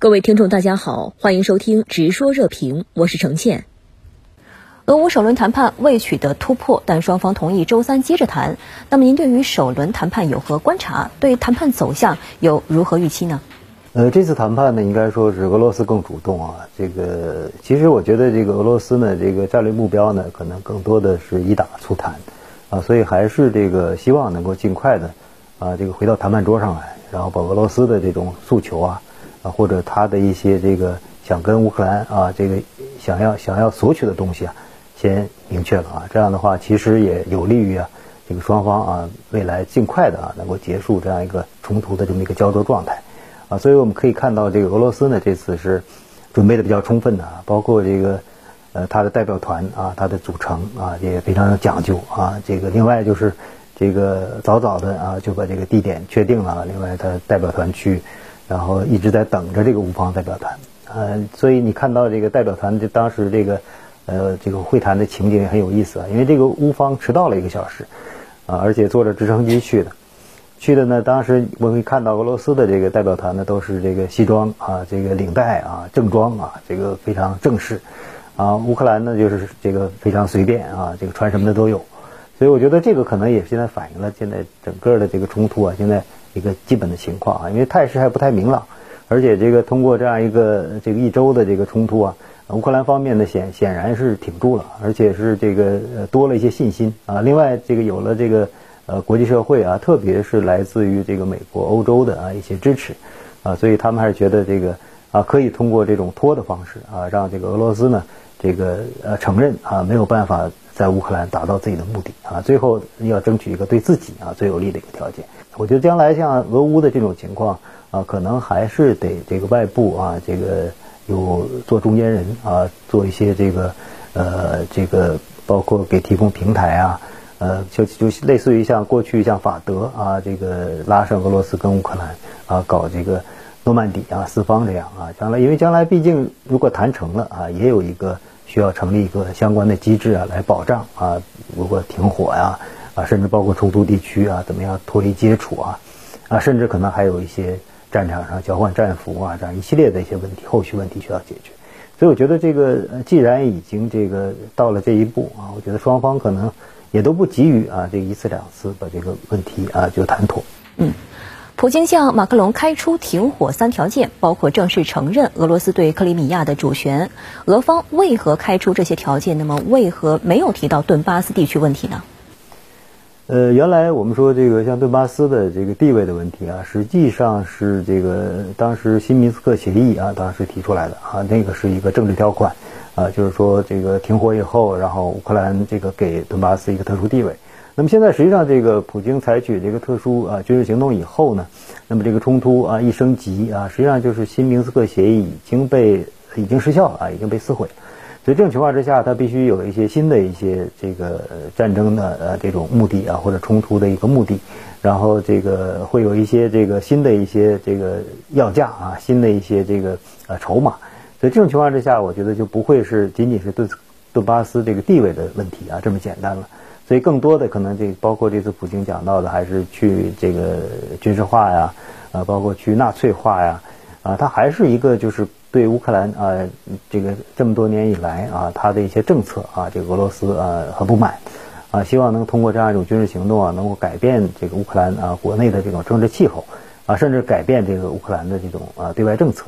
各位听众，大家好，欢迎收听《直说热评》，我是程倩。俄乌首轮谈判未取得突破，但双方同意周三接着谈。那么，您对于首轮谈判有何观察？对谈判走向有如何预期呢？呃，这次谈判呢，应该说是俄罗斯更主动啊。这个其实我觉得，这个俄罗斯呢，这个战略目标呢，可能更多的是以打促谈啊，所以还是这个希望能够尽快的啊，这个回到谈判桌上来，然后把俄罗斯的这种诉求啊。啊，或者他的一些这个想跟乌克兰啊，这个想要想要索取的东西啊，先明确了啊，这样的话其实也有利于啊这个双方啊未来尽快的啊能够结束这样一个冲突的这么一个焦灼状态啊，所以我们可以看到这个俄罗斯呢这次是准备的比较充分的，啊包括这个呃他的代表团啊，他的组成啊也非常有讲究啊，这个另外就是这个早早的啊就把这个地点确定了，另外他代表团去。然后一直在等着这个乌方代表团，呃，所以你看到这个代表团，就当时这个，呃，这个会谈的情景也很有意思啊，因为这个乌方迟到了一个小时，啊，而且坐着直升机去的，去的呢，当时我会看到俄罗斯的这个代表团呢，都是这个西装啊，这个领带啊，正装啊，这个非常正式，啊，乌克兰呢就是这个非常随便啊，这个穿什么的都有，所以我觉得这个可能也现在反映了现在整个的这个冲突啊，现在。一个基本的情况啊，因为态势还不太明朗，而且这个通过这样一个这个一周的这个冲突啊，乌克兰方面呢显显然是挺住了，而且是这个多了一些信心啊。另外，这个有了这个呃国际社会啊，特别是来自于这个美国、欧洲的啊一些支持啊，所以他们还是觉得这个啊可以通过这种拖的方式啊，让这个俄罗斯呢这个呃承认啊没有办法在乌克兰达到自己的目的啊，最后要争取一个对自己啊最有利的一个条件。我觉得将来像俄乌的这种情况啊，可能还是得这个外部啊，这个有做中间人啊，做一些这个呃，这个包括给提供平台啊，呃，就就类似于像过去像法德啊，这个拉上俄罗斯跟乌克兰啊，搞这个诺曼底啊四方这样啊，将来因为将来毕竟如果谈成了啊，也有一个需要成立一个相关的机制啊，来保障啊，如果停火呀。啊甚至包括冲突地区啊，怎么样脱离接触啊，啊，甚至可能还有一些战场上交换战俘啊，这样一系列的一些问题，后续问题需要解决。所以我觉得这个既然已经这个到了这一步啊，我觉得双方可能也都不急于啊，这一次两次把这个问题啊就谈妥。嗯，普京向马克龙开出停火三条件，包括正式承认俄罗斯对克里米亚的主权。俄方为何开出这些条件？那么为何没有提到顿巴斯地区问题呢？呃，原来我们说这个像顿巴斯的这个地位的问题啊，实际上是这个当时新明斯克协议啊，当时提出来的啊，那个是一个政治条款啊，就是说这个停火以后，然后乌克兰这个给顿巴斯一个特殊地位。那么现在实际上这个普京采取这个特殊啊军事行动以后呢，那么这个冲突啊一升级啊，实际上就是新明斯克协议已经被已经失效了啊，已经被撕毁。所以这种情况之下，它必须有一些新的一些这个战争的呃这种目的啊，或者冲突的一个目的，然后这个会有一些这个新的一些这个要价啊，新的一些这个呃筹码。所以这种情况之下，我觉得就不会是仅仅是顿顿巴斯这个地位的问题啊这么简单了。所以更多的可能这包括这次普京讲到的，还是去这个军事化呀，啊，包括去纳粹化呀，啊，它还是一个就是。对乌克兰啊，这个这么多年以来啊，他的一些政策啊，这个俄罗斯啊很不满，啊，希望能通过这样一种军事行动啊，能够改变这个乌克兰啊国内的这种政治气候，啊，甚至改变这个乌克兰的这种啊对外政策，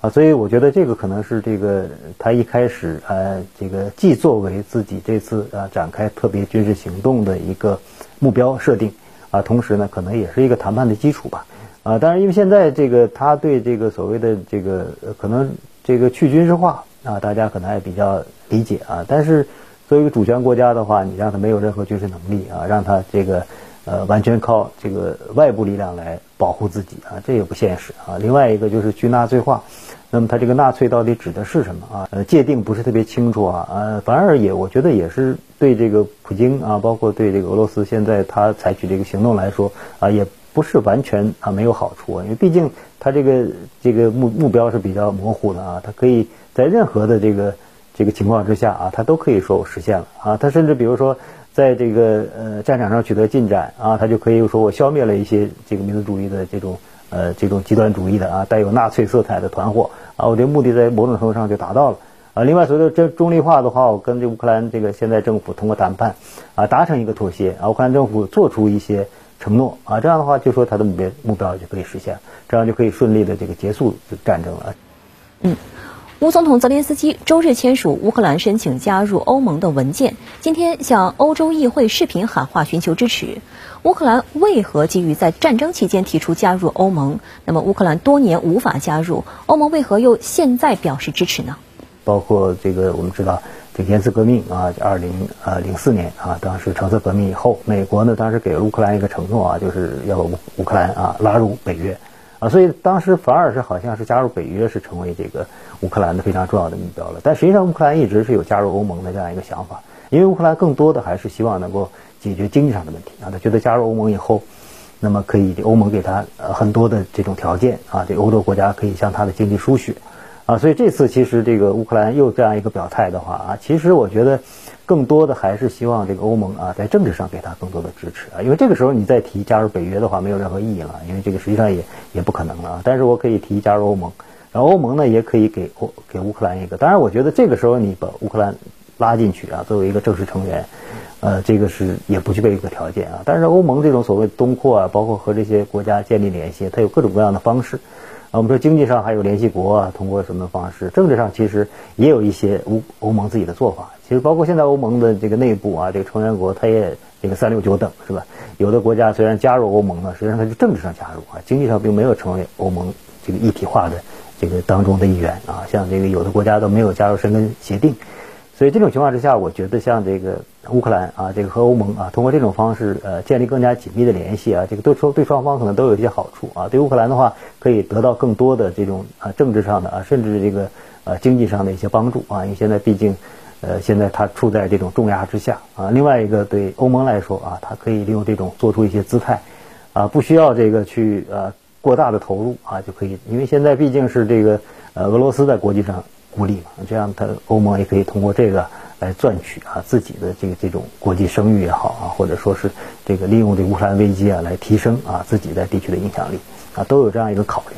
啊，所以我觉得这个可能是这个他一开始呃，这个既作为自己这次啊展开特别军事行动的一个目标设定，啊，同时呢，可能也是一个谈判的基础吧。啊，当然，因为现在这个他对这个所谓的这个可能这个去军事化啊，大家可能还比较理解啊。但是作为一个主权国家的话，你让他没有任何军事能力啊，让他这个呃完全靠这个外部力量来保护自己啊，这也不现实啊。另外一个就是去纳粹化，那么他这个纳粹到底指的是什么啊？呃，界定不是特别清楚啊。呃，反而也我觉得也是对这个普京啊，包括对这个俄罗斯现在他采取这个行动来说啊，也。不是完全啊没有好处，因为毕竟它这个这个目目标是比较模糊的啊，它可以在任何的这个这个情况之下啊，它都可以说我实现了啊，它甚至比如说在这个呃战场上取得进展啊，它就可以说我消灭了一些这个民族主义的这种呃这种极端主义的啊带有纳粹色彩的团伙啊，我这目的在某种程度上就达到了啊。另外，随着这中立化的话，我跟这乌克兰这个现在政府通过谈判啊达成一个妥协啊，乌克兰政府做出一些承诺啊，这样的话就说他的目标目标就可以实现，这样就可以顺利的这个结束战争了。嗯。乌总统泽连斯基周日签署乌克兰申请加入欧盟的文件，今天向欧洲议会视频喊话，寻求支持。乌克兰为何急于在战争期间提出加入欧盟？那么乌克兰多年无法加入欧盟，为何又现在表示支持呢？包括这个，我们知道这颜色革命啊，二零呃零四年啊，当时橙色革命以后，美国呢当时给了乌克兰一个承诺啊，就是要把乌乌克兰啊拉入北约。啊，所以当时反而是好像是加入北约是成为这个乌克兰的非常重要的目标了。但实际上，乌克兰一直是有加入欧盟的这样一个想法，因为乌克兰更多的还是希望能够解决经济上的问题啊。他觉得加入欧盟以后，那么可以欧盟给他呃很多的这种条件啊，这欧洲国家可以向他的经济输血。啊，所以这次其实这个乌克兰又这样一个表态的话啊，其实我觉得更多的还是希望这个欧盟啊在政治上给他更多的支持啊，因为这个时候你再提加入北约的话没有任何意义了，因为这个实际上也也不可能了。但是我可以提加入欧盟，然后欧盟呢也可以给欧给乌克兰一个，当然我觉得这个时候你把乌克兰拉进去啊，作为一个正式成员，呃，这个是也不具备一个条件啊。但是欧盟这种所谓东扩啊，包括和这些国家建立联系，它有各种各样的方式。啊我们说经济上还有联系国啊，通过什么方式？政治上其实也有一些欧欧盟自己的做法。其实包括现在欧盟的这个内部啊，这个成员国它也这个三六九等是吧？有的国家虽然加入欧盟了，实际上它是政治上加入啊，经济上并没有成为欧盟这个一体化的这个当中的一员啊。像这个有的国家都没有加入申根协定。所以这种情况之下，我觉得像这个乌克兰啊，这个和欧盟啊，通过这种方式呃建立更加紧密的联系啊，这个对双对双方可能都有一些好处啊。对乌克兰的话，可以得到更多的这种啊政治上的啊，甚至这个呃经济上的一些帮助啊。因为现在毕竟呃现在它处在这种重压之下啊。另外一个对欧盟来说啊，它可以利用这种做出一些姿态啊，不需要这个去呃过大的投入啊就可以，因为现在毕竟是这个呃俄罗斯在国际上。孤立嘛，这样他欧盟也可以通过这个来赚取啊自己的这个这种国际声誉也好啊，或者说是这个利用这乌克兰危机啊来提升啊自己在地区的影响力啊，都有这样一个考虑。